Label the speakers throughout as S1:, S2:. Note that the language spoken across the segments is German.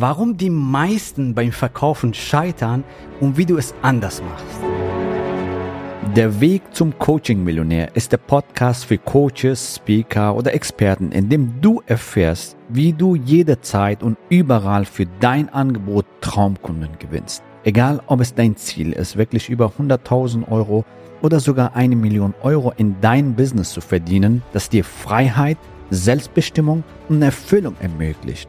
S1: warum die meisten beim Verkaufen scheitern und wie du es anders machst. Der Weg zum Coaching-Millionär ist der Podcast für Coaches, Speaker oder Experten, in dem du erfährst, wie du jederzeit und überall für dein Angebot Traumkunden gewinnst. Egal, ob es dein Ziel ist, wirklich über 100.000 Euro oder sogar eine Million Euro in dein Business zu verdienen, das dir Freiheit, Selbstbestimmung und Erfüllung ermöglicht.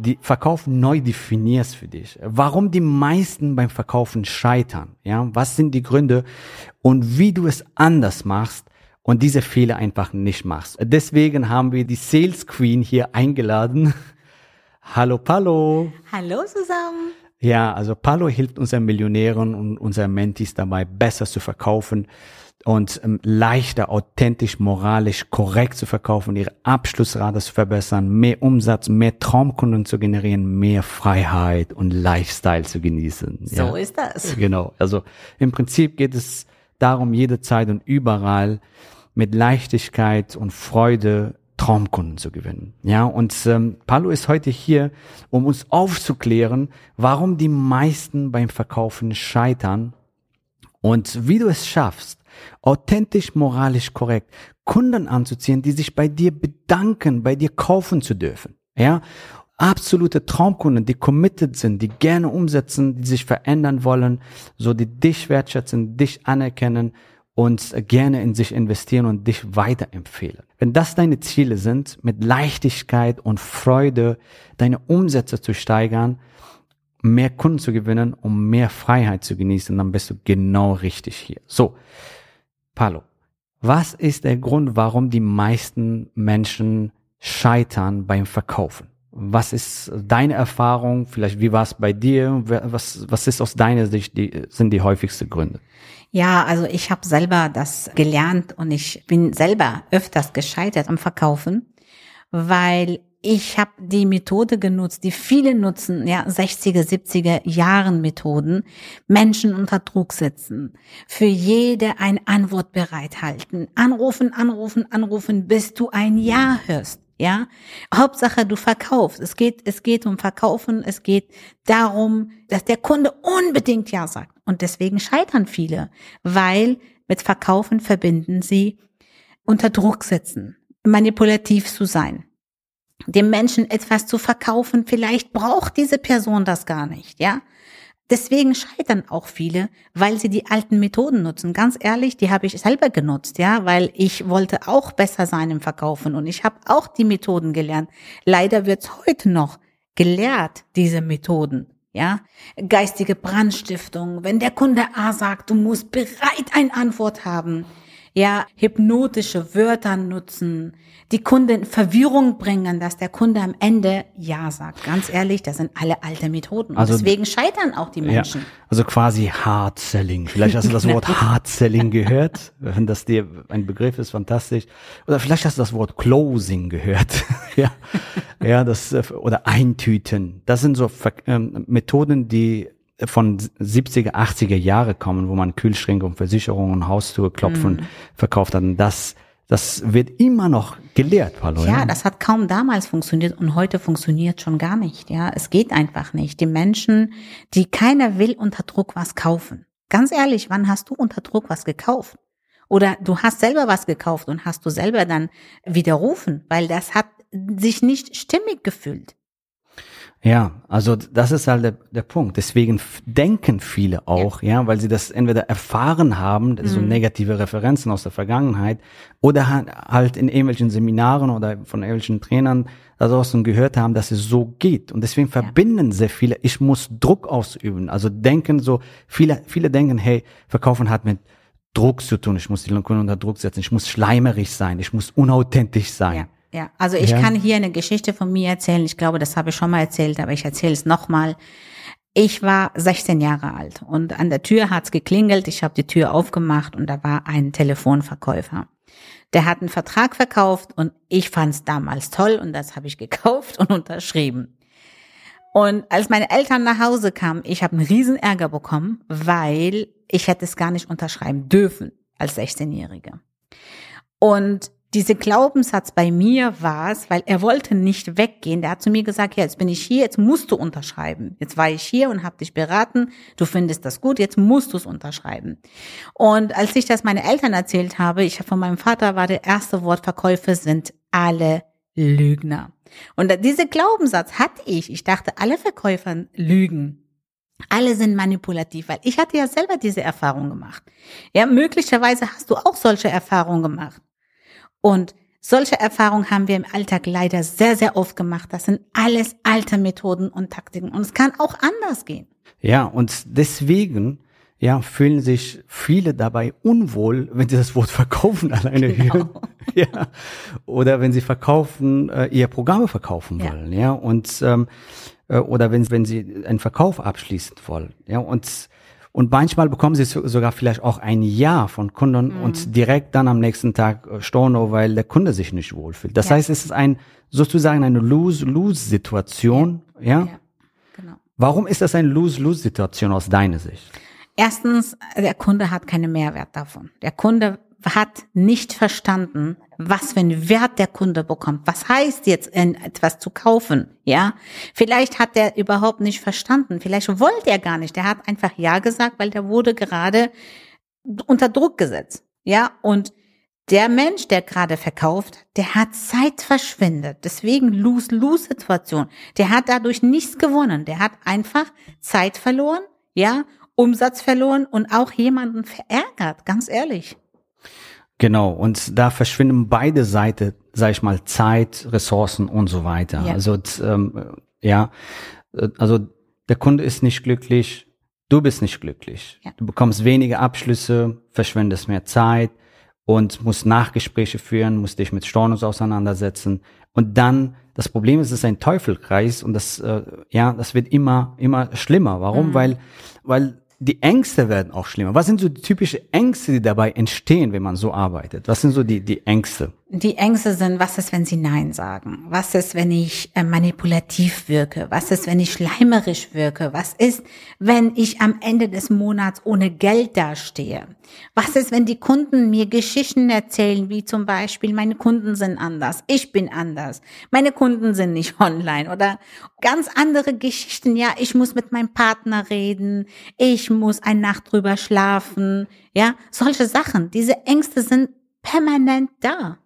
S1: die Verkauf neu definierst für dich. Warum die meisten beim Verkaufen scheitern. Ja, was sind die Gründe und wie du es anders machst und diese Fehler einfach nicht machst. Deswegen haben wir die Sales Queen hier eingeladen. Hallo Palo.
S2: Hallo zusammen.
S1: Ja, also Palo hilft unseren Millionären und unseren Mentis dabei, besser zu verkaufen und ähm, leichter, authentisch, moralisch korrekt zu verkaufen, ihre Abschlussrate zu verbessern, mehr Umsatz, mehr Traumkunden zu generieren, mehr Freiheit und Lifestyle zu genießen.
S2: So ja. ist das.
S1: Genau. Also im Prinzip geht es darum, jederzeit und überall mit Leichtigkeit und Freude Traumkunden zu gewinnen. Ja, und ähm, Paulo ist heute hier, um uns aufzuklären, warum die meisten beim Verkaufen scheitern und wie du es schaffst, authentisch, moralisch korrekt, Kunden anzuziehen, die sich bei dir bedanken, bei dir kaufen zu dürfen. Ja, absolute Traumkunden, die committed sind, die gerne umsetzen, die sich verändern wollen, so die dich wertschätzen, dich anerkennen und gerne in sich investieren und dich weiterempfehlen. Wenn das deine Ziele sind, mit Leichtigkeit und Freude deine Umsätze zu steigern, mehr Kunden zu gewinnen, um mehr Freiheit zu genießen, dann bist du genau richtig hier. So, Palo, was ist der Grund, warum die meisten Menschen scheitern beim Verkaufen? Was ist deine Erfahrung? Vielleicht, wie war es bei dir? Was, was ist aus deiner Sicht, die, sind die häufigsten Gründe?
S2: Ja, also ich habe selber das gelernt und ich bin selber öfters gescheitert am Verkaufen, weil ich habe die Methode genutzt, die viele nutzen, ja, 60er, 70er Jahren Methoden, Menschen unter Druck setzen, für jede ein Antwort bereithalten, anrufen, anrufen, anrufen, bis du ein Ja hörst. Ja, Hauptsache du verkaufst. Es geht, es geht um Verkaufen. Es geht darum, dass der Kunde unbedingt Ja sagt. Und deswegen scheitern viele, weil mit Verkaufen verbinden sie unter Druck setzen, manipulativ zu sein dem Menschen etwas zu verkaufen, vielleicht braucht diese Person das gar nicht, ja. Deswegen scheitern auch viele, weil sie die alten Methoden nutzen. Ganz ehrlich, die habe ich selber genutzt, ja, weil ich wollte auch besser sein im Verkaufen und ich habe auch die Methoden gelernt. Leider wird's heute noch gelehrt, diese Methoden. Ja, geistige Brandstiftung. Wenn der Kunde A sagt, du musst bereit eine Antwort haben. Ja, hypnotische Wörter nutzen, die Kunde in Verwirrung bringen, dass der Kunde am Ende Ja sagt. Ganz ehrlich, das sind alle alte Methoden. Und also, deswegen scheitern auch die Menschen.
S1: Ja, also quasi Hard Selling. Vielleicht hast du das Wort Hard Selling gehört. Wenn das dir ein Begriff ist, fantastisch. Oder vielleicht hast du das Wort Closing gehört. ja, ja, das, oder Eintüten. Das sind so ähm, Methoden, die von 70er, 80er Jahre kommen, wo man Kühlschränke und Versicherungen, Haustür klopfen mm. verkauft hat. Und das das wird immer noch gelehrt,
S2: Paulo. Ja, ja, das hat kaum damals funktioniert und heute funktioniert schon gar nicht. Ja, es geht einfach nicht. Die Menschen, die keiner will unter Druck was kaufen. Ganz ehrlich, wann hast du unter Druck was gekauft? Oder du hast selber was gekauft und hast du selber dann widerrufen, weil das hat sich nicht stimmig gefühlt.
S1: Ja, also das ist halt der, der Punkt. Deswegen denken viele auch, ja. ja. weil sie das entweder erfahren haben, mhm. so negative Referenzen aus der Vergangenheit, oder halt in irgendwelchen Seminaren oder von irgendwelchen Trainern daraus gehört haben, dass es so geht. Und deswegen verbinden ja. sehr viele, ich muss Druck ausüben. Also denken so, viele, viele denken, hey, Verkaufen hat mit Druck zu tun, ich muss die Kunden unter Druck setzen, ich muss schleimerig sein, ich muss unauthentisch sein.
S2: Ja. Ja, also ich ja. kann hier eine Geschichte von mir erzählen. Ich glaube, das habe ich schon mal erzählt, aber ich erzähle es nochmal. Ich war 16 Jahre alt und an der Tür hat's geklingelt. Ich habe die Tür aufgemacht und da war ein Telefonverkäufer. Der hat einen Vertrag verkauft und ich fand's damals toll und das habe ich gekauft und unterschrieben. Und als meine Eltern nach Hause kamen, ich habe einen riesen Ärger bekommen, weil ich hätte es gar nicht unterschreiben dürfen als 16-Jährige. Und diese Glaubenssatz bei mir war es, weil er wollte nicht weggehen. Der hat zu mir gesagt, ja, jetzt bin ich hier, jetzt musst du unterschreiben. Jetzt war ich hier und habe dich beraten, du findest das gut, jetzt musst du es unterschreiben. Und als ich das meine Eltern erzählt habe, ich von meinem Vater war der erste Wort, Verkäufe sind alle Lügner. Und diese Glaubenssatz hatte ich. Ich dachte, alle Verkäufer lügen. Alle sind manipulativ, weil ich hatte ja selber diese Erfahrung gemacht. Ja, möglicherweise hast du auch solche Erfahrungen gemacht. Und solche Erfahrungen haben wir im Alltag leider sehr, sehr oft gemacht. Das sind alles alte Methoden und Taktiken. Und es kann auch anders gehen.
S1: Ja, und deswegen ja, fühlen sich viele dabei unwohl, wenn sie das Wort verkaufen alleine genau. hören. Ja. Oder wenn sie verkaufen, äh, ihr Programme verkaufen ja. wollen, ja. Und ähm, äh, oder wenn, wenn sie einen Verkauf abschließen wollen. Ja. Und und manchmal bekommen sie sogar vielleicht auch ein Ja von Kunden mhm. und direkt dann am nächsten Tag äh, Storno, weil der Kunde sich nicht wohlfühlt. Das ja. heißt, es ist ein sozusagen eine Lose-Lose-Situation. Ja? ja. Genau. Warum ist das eine Lose-Lose-Situation aus deiner Sicht?
S2: Erstens, der Kunde hat keinen Mehrwert davon. Der Kunde hat nicht verstanden, was für einen Wert der Kunde bekommt. Was heißt jetzt, etwas zu kaufen? Ja, vielleicht hat er überhaupt nicht verstanden. Vielleicht wollte er gar nicht. Der hat einfach ja gesagt, weil der wurde gerade unter Druck gesetzt. Ja, und der Mensch, der gerade verkauft, der hat Zeit verschwendet. Deswegen Lose-Lose-Situation. Der hat dadurch nichts gewonnen. Der hat einfach Zeit verloren, ja, Umsatz verloren und auch jemanden verärgert, ganz ehrlich.
S1: Genau, und da verschwinden beide Seiten, sag ich mal, Zeit, Ressourcen und so weiter. Ja. Also ähm, ja, also der Kunde ist nicht glücklich, du bist nicht glücklich. Ja. Du bekommst weniger Abschlüsse, verschwendest mehr Zeit und musst Nachgespräche führen, musst dich mit Stornos auseinandersetzen. Und dann, das Problem ist, es ist ein Teufelkreis und das, äh, ja, das wird immer, immer schlimmer. Warum? Mhm. Weil, weil die Ängste werden auch schlimmer. Was sind so die typischen Ängste, die dabei entstehen, wenn man so arbeitet? Was sind so die, die Ängste?
S2: Die Ängste sind, was ist, wenn sie Nein sagen? Was ist, wenn ich äh, manipulativ wirke? Was ist, wenn ich schleimerisch wirke? Was ist, wenn ich am Ende des Monats ohne Geld dastehe? Was ist, wenn die Kunden mir Geschichten erzählen, wie zum Beispiel, meine Kunden sind anders, ich bin anders, meine Kunden sind nicht online oder ganz andere Geschichten. Ja, ich muss mit meinem Partner reden, ich muss eine Nacht drüber schlafen. Ja, solche Sachen. Diese Ängste sind permanent da.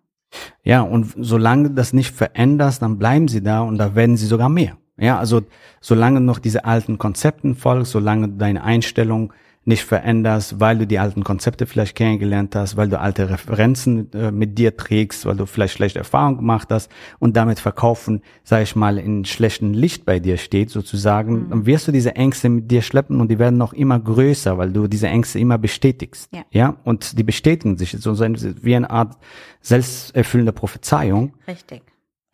S1: Ja, und solange das nicht veränderst, dann bleiben sie da und da werden sie sogar mehr. Ja, also solange noch diese alten Konzepten folgst, solange deine Einstellung nicht veränderst, weil du die alten Konzepte vielleicht kennengelernt hast, weil du alte Referenzen äh, mit dir trägst, weil du vielleicht schlechte Erfahrungen gemacht hast und damit verkaufen, sage ich mal, in schlechtem Licht bei dir steht sozusagen, mhm. dann wirst du diese Ängste mit dir schleppen und die werden noch immer größer, weil du diese Ängste immer bestätigst. Ja, ja? und die bestätigen sich so wie eine Art selbsterfüllende Prophezeiung.
S2: Richtig.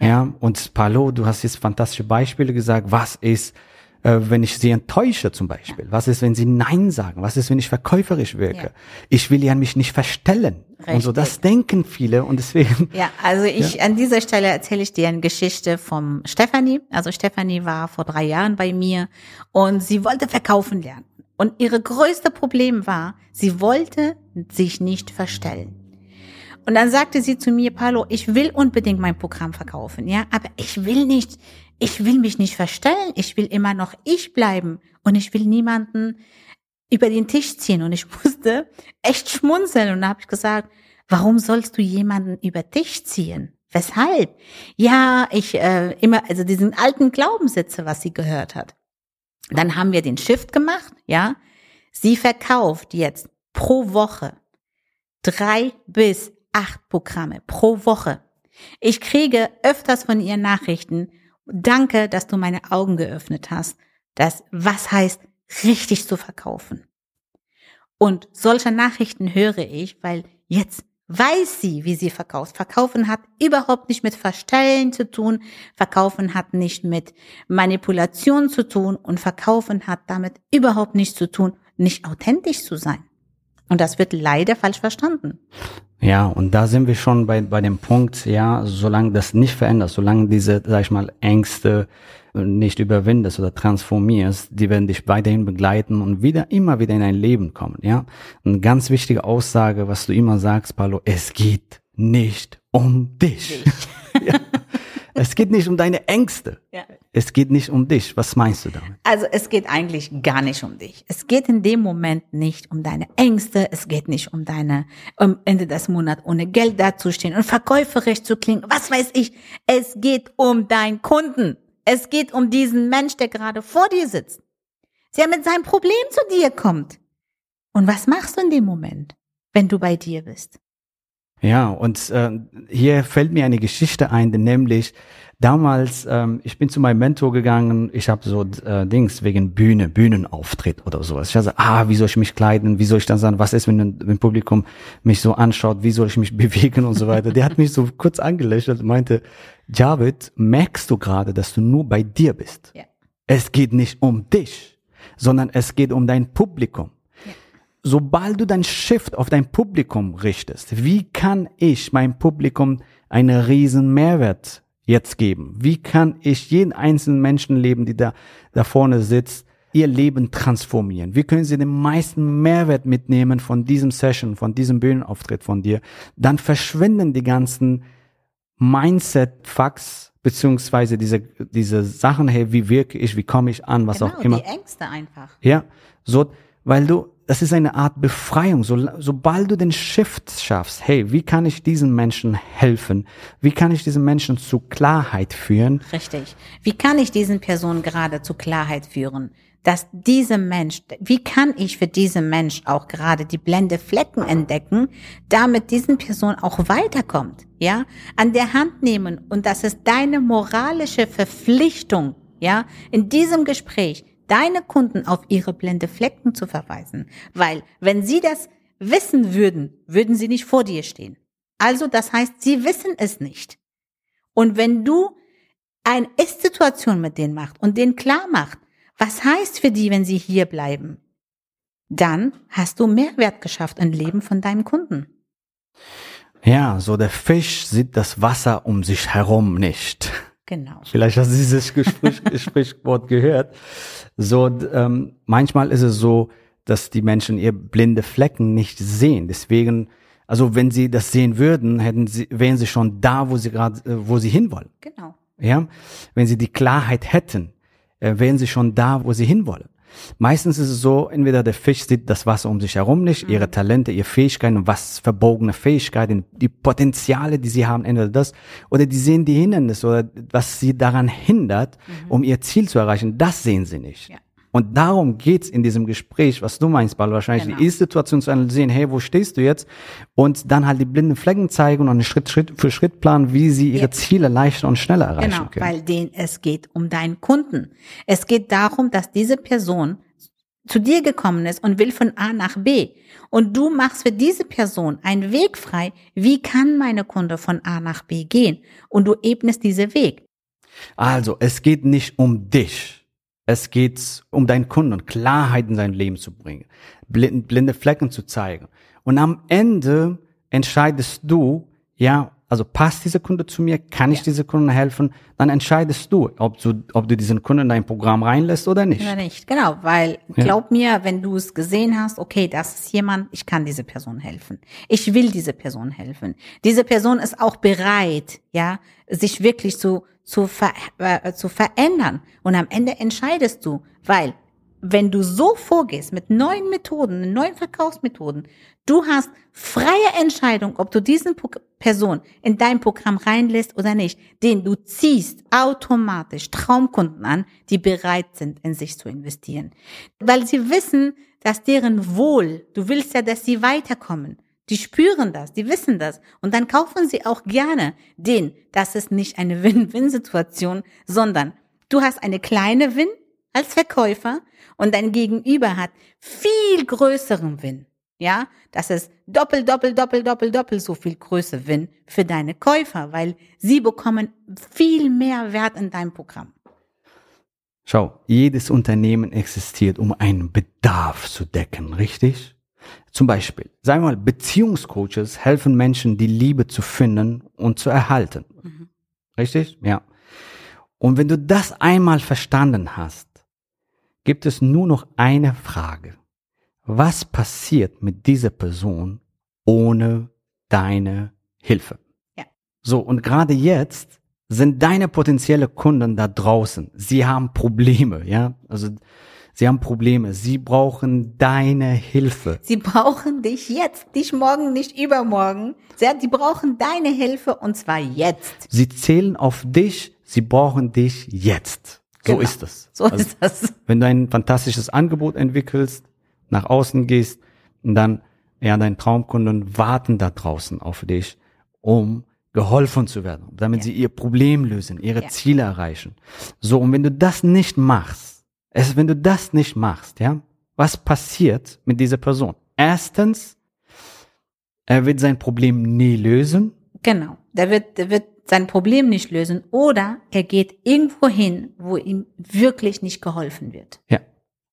S1: Ja, ja und Palo, du hast jetzt fantastische Beispiele gesagt, was ist äh, wenn ich sie enttäusche zum Beispiel? Ja. Was ist, wenn sie Nein sagen? Was ist, wenn ich verkäuferisch wirke? Ja. Ich will ja mich nicht verstellen. Richtig. Und so, das denken viele und deswegen.
S2: Ja, also ich, ja. an dieser Stelle erzähle ich dir eine Geschichte vom Stefanie. Also Stefanie war vor drei Jahren bei mir und sie wollte verkaufen lernen. Und ihre größte Problem war, sie wollte sich nicht verstellen. Und dann sagte sie zu mir, Paulo, ich will unbedingt mein Programm verkaufen, ja, aber ich will nicht, ich will mich nicht verstellen, ich will immer noch ich bleiben und ich will niemanden über den Tisch ziehen. Und ich musste echt schmunzeln und da habe ich gesagt, warum sollst du jemanden über Tisch ziehen? Weshalb? Ja, ich äh, immer, also diesen alten Glaubenssätze, was sie gehört hat. Dann haben wir den Shift gemacht, ja. Sie verkauft jetzt pro Woche drei bis acht Programme pro Woche. Ich kriege öfters von ihr Nachrichten, Danke, dass du meine Augen geöffnet hast. Das, was heißt, richtig zu verkaufen. Und solche Nachrichten höre ich, weil jetzt weiß sie, wie sie verkauft. Verkaufen hat überhaupt nicht mit Verstellen zu tun. Verkaufen hat nicht mit Manipulation zu tun. Und Verkaufen hat damit überhaupt nichts zu tun, nicht authentisch zu sein. Und das wird leider falsch verstanden.
S1: Ja, und da sind wir schon bei, bei dem Punkt, ja, solange das nicht verändert, solange diese, sag ich mal, Ängste nicht überwindest oder transformierst, die werden dich weiterhin begleiten und wieder, immer wieder in dein Leben kommen, ja. Eine ganz wichtige Aussage, was du immer sagst, Paulo, es geht nicht um dich. ja. Es geht nicht um deine Ängste. Ja. Es geht nicht um dich. Was meinst du damit?
S2: Also es geht eigentlich gar nicht um dich. Es geht in dem Moment nicht um deine Ängste. Es geht nicht um deine, um Ende des Monats ohne Geld dazustehen und verkäuferisch zu klingen. Was weiß ich. Es geht um deinen Kunden. Es geht um diesen Mensch, der gerade vor dir sitzt. Der mit seinem Problem zu dir kommt. Und was machst du in dem Moment, wenn du bei dir bist?
S1: Ja, und äh, hier fällt mir eine Geschichte ein, nämlich damals, ähm, ich bin zu meinem Mentor gegangen, ich habe so äh, Dings wegen Bühne, Bühnenauftritt oder sowas. Ich habe gesagt, ah, wie soll ich mich kleiden, wie soll ich dann sagen, was ist, wenn ein Publikum mich so anschaut, wie soll ich mich bewegen und so weiter. Der hat mich so kurz angelächelt und meinte, Javid, merkst du gerade, dass du nur bei dir bist? Ja. Es geht nicht um dich, sondern es geht um dein Publikum. Sobald du dein Shift auf dein Publikum richtest, wie kann ich meinem Publikum einen riesen Mehrwert jetzt geben? Wie kann ich jeden einzelnen Menschenleben, die da, da vorne sitzt, ihr Leben transformieren? Wie können sie den meisten Mehrwert mitnehmen von diesem Session, von diesem Bühnenauftritt von dir? Dann verschwinden die ganzen Mindset-Facts, beziehungsweise diese, diese Sachen, hey, wie wirke ich, wie komme ich an, was genau, auch immer.
S2: die Ängste einfach.
S1: Ja, so, weil du, das ist eine Art Befreiung. So, sobald du den Shift schaffst, hey, wie kann ich diesen Menschen helfen? Wie kann ich diesen Menschen zu Klarheit führen?
S2: Richtig. Wie kann ich diesen Personen gerade zu Klarheit führen? dass diese Mensch, wie kann ich für diese Mensch auch gerade die blende Flecken entdecken, damit diesen Person auch weiterkommt, ja, an der Hand nehmen und das ist deine moralische Verpflichtung, ja, in diesem Gespräch deine Kunden auf ihre blende Flecken zu verweisen, weil wenn sie das wissen würden, würden sie nicht vor dir stehen. Also das heißt, sie wissen es nicht. Und wenn du eine Ist-Situation mit denen macht und denen klar macht, was heißt für die, wenn sie hier bleiben? Dann hast du Mehrwert geschafft im Leben von deinen Kunden.
S1: Ja, so der Fisch sieht das Wasser um sich herum nicht.
S2: Genau.
S1: Vielleicht hast du dieses Gespräch, Sprichwort gehört. So, ähm, manchmal ist es so, dass die Menschen ihr blinde Flecken nicht sehen. Deswegen, also wenn sie das sehen würden, hätten sie, wären sie schon da, wo sie gerade, äh, wo sie hinwollen.
S2: Genau.
S1: Ja, wenn sie die Klarheit hätten äh, wären sie schon da, wo sie hinwollen. Meistens ist es so, entweder der Fisch sieht das Wasser um sich herum nicht, mhm. ihre Talente, ihre Fähigkeiten, was verbogene Fähigkeiten, die Potenziale, die sie haben, entweder das, oder die sehen die Hindernisse oder was sie daran hindert, mhm. um ihr Ziel zu erreichen, das sehen sie nicht. Ja. Und darum geht's in diesem Gespräch, was du meinst, Ball, wahrscheinlich genau. die Ist-Situation zu analysieren, hey, wo stehst du jetzt? Und dann halt die blinden Flecken zeigen und einen Schritt, Schritt für Schritt planen, wie sie ihre ja. Ziele leichter und schneller erreichen genau, können.
S2: Weil den, es geht um deinen Kunden. Es geht darum, dass diese Person zu dir gekommen ist und will von A nach B. Und du machst für diese Person einen Weg frei. Wie kann meine Kunde von A nach B gehen? Und du ebnest diesen Weg.
S1: Also, es geht nicht um dich es geht um deinen Kunden und Klarheit in sein Leben zu bringen, blinde Flecken zu zeigen. Und am Ende entscheidest du, ja, also passt dieser Kunde zu mir, kann ich ja. diese Kunden helfen, dann entscheidest du, ob du, ob du diesen Kunden in dein Programm reinlässt oder nicht.
S2: Oder nicht, genau, weil glaub ja. mir, wenn du es gesehen hast, okay, das ist jemand, ich kann diese Person helfen. Ich will diese Person helfen. Diese Person ist auch bereit, ja, sich wirklich zu, zu, ver, äh, zu verändern. Und am Ende entscheidest du, weil wenn du so vorgehst mit neuen Methoden, neuen Verkaufsmethoden, du hast freie Entscheidung, ob du diesen Person in dein Programm reinlässt oder nicht, den du ziehst automatisch Traumkunden an, die bereit sind, in sich zu investieren. Weil sie wissen, dass deren Wohl, du willst ja, dass sie weiterkommen. Die spüren das, die wissen das. Und dann kaufen sie auch gerne den. Das ist nicht eine Win-Win-Situation, sondern du hast eine kleine Win als Verkäufer und dein Gegenüber hat viel größeren Win. Ja, dass es doppelt, doppelt, doppelt, doppelt, doppelt so viel Größe Gewinn für deine Käufer, weil sie bekommen viel mehr Wert in deinem Programm.
S1: Schau, jedes Unternehmen existiert, um einen Bedarf zu decken, richtig? Zum Beispiel, sagen wir mal, Beziehungscoaches helfen Menschen, die Liebe zu finden und zu erhalten. Mhm. Richtig? Ja. Und wenn du das einmal verstanden hast, gibt es nur noch eine Frage. Was passiert mit dieser Person ohne deine Hilfe? Ja. So, und gerade jetzt sind deine potenzielle Kunden da draußen. Sie haben Probleme, ja? Also, Sie haben Probleme. Sie brauchen deine Hilfe.
S2: Sie brauchen dich jetzt, nicht morgen, nicht übermorgen. Sie brauchen deine Hilfe und zwar jetzt.
S1: Sie zählen auf dich. Sie brauchen dich jetzt. So genau. ist es.
S2: So also, ist das.
S1: Wenn du ein fantastisches Angebot entwickelst, nach außen gehst, dann, ja, dein Traumkunden warten da draußen auf dich, um geholfen zu werden, damit ja. sie ihr Problem lösen, ihre ja. Ziele erreichen. So, und wenn du das nicht machst, es, wenn du das nicht machst, ja, was passiert mit dieser Person? Erstens, er wird sein Problem nie lösen.
S2: Genau. Der wird, der wird sein Problem nicht lösen oder er geht irgendwo hin, wo ihm wirklich nicht geholfen wird.
S1: Ja.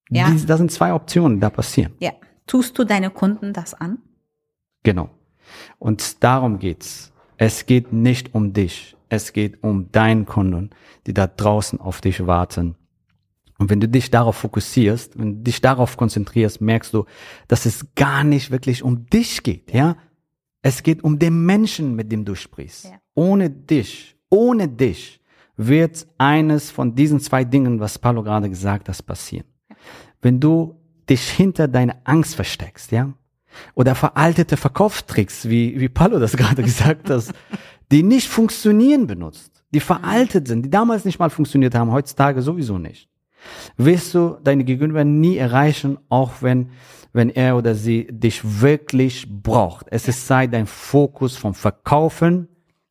S1: Ja. Das sind zwei Optionen, die da passieren.
S2: Ja. Tust du deine Kunden das an?
S1: Genau. Und darum geht's. Es geht nicht um dich. Es geht um deinen Kunden, die da draußen auf dich warten und wenn du dich darauf fokussierst, wenn du dich darauf konzentrierst, merkst du, dass es gar nicht wirklich um dich geht, ja? Es geht um den Menschen, mit dem du sprichst. Ja. Ohne dich, ohne dich wird eines von diesen zwei Dingen, was Paulo gerade gesagt hat, passieren. Ja. Wenn du dich hinter deine Angst versteckst, ja? Oder veraltete Verkaufstricks, wie, wie Paulo das gerade gesagt hat, die nicht funktionieren benutzt, die veraltet sind, die damals nicht mal funktioniert haben, heutzutage sowieso nicht wirst du deine Gegenüber nie erreichen, auch wenn, wenn er oder sie dich wirklich braucht. Es ist Zeit, dein Fokus vom Verkaufen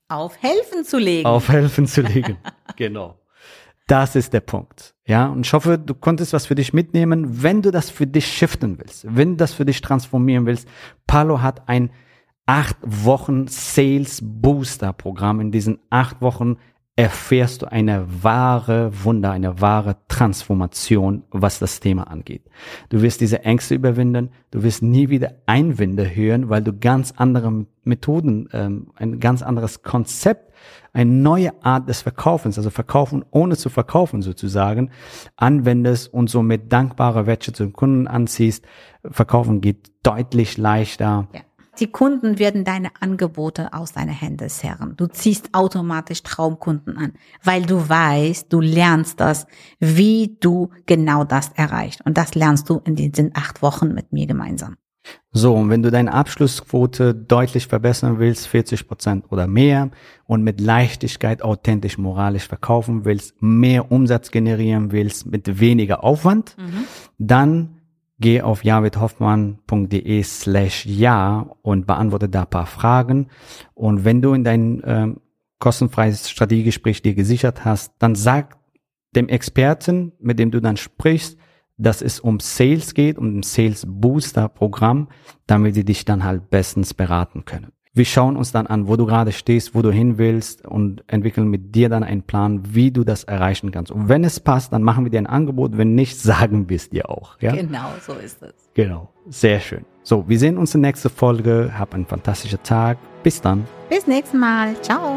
S2: auf Helfen zu legen.
S1: Auf Helfen zu legen. genau. Das ist der Punkt. Ja, und ich hoffe, du konntest was für dich mitnehmen. Wenn du das für dich shiften willst, wenn du das für dich transformieren willst, Palo hat ein acht Wochen Sales Booster Programm. In diesen acht Wochen erfährst du eine wahre Wunder, eine wahre Transformation, was das Thema angeht. Du wirst diese Ängste überwinden, du wirst nie wieder Einwände hören, weil du ganz andere Methoden, ähm, ein ganz anderes Konzept, eine neue Art des Verkaufens, also Verkaufen ohne zu verkaufen sozusagen, anwendest und somit dankbare Wertschätzung Kunden anziehst. Verkaufen geht deutlich leichter.
S2: Ja. Die Kunden werden deine Angebote aus deiner Hände zerren. Du ziehst automatisch Traumkunden an, weil du weißt, du lernst das, wie du genau das erreichst. Und das lernst du in diesen acht Wochen mit mir gemeinsam.
S1: So, und wenn du deine Abschlussquote deutlich verbessern willst, 40 Prozent oder mehr, und mit Leichtigkeit authentisch moralisch verkaufen willst, mehr Umsatz generieren willst, mit weniger Aufwand, mhm. dann geh auf javidhoffmann.de slash ja und beantworte da paar Fragen. Und wenn du in dein ähm, kostenfreies Strategiegespräch dir gesichert hast, dann sag dem Experten, mit dem du dann sprichst, dass es um Sales geht, um ein Sales Booster Programm, damit sie dich dann halt bestens beraten können. Wir schauen uns dann an, wo du gerade stehst, wo du hin willst und entwickeln mit dir dann einen Plan, wie du das erreichen kannst. Und wenn es passt, dann machen wir dir ein Angebot. Wenn nicht, sagen wir es dir auch. Ja?
S2: Genau, so ist es.
S1: Genau, sehr schön. So, wir sehen uns in der nächsten Folge. Hab einen fantastischen Tag. Bis dann.
S2: Bis nächstes Mal. Ciao.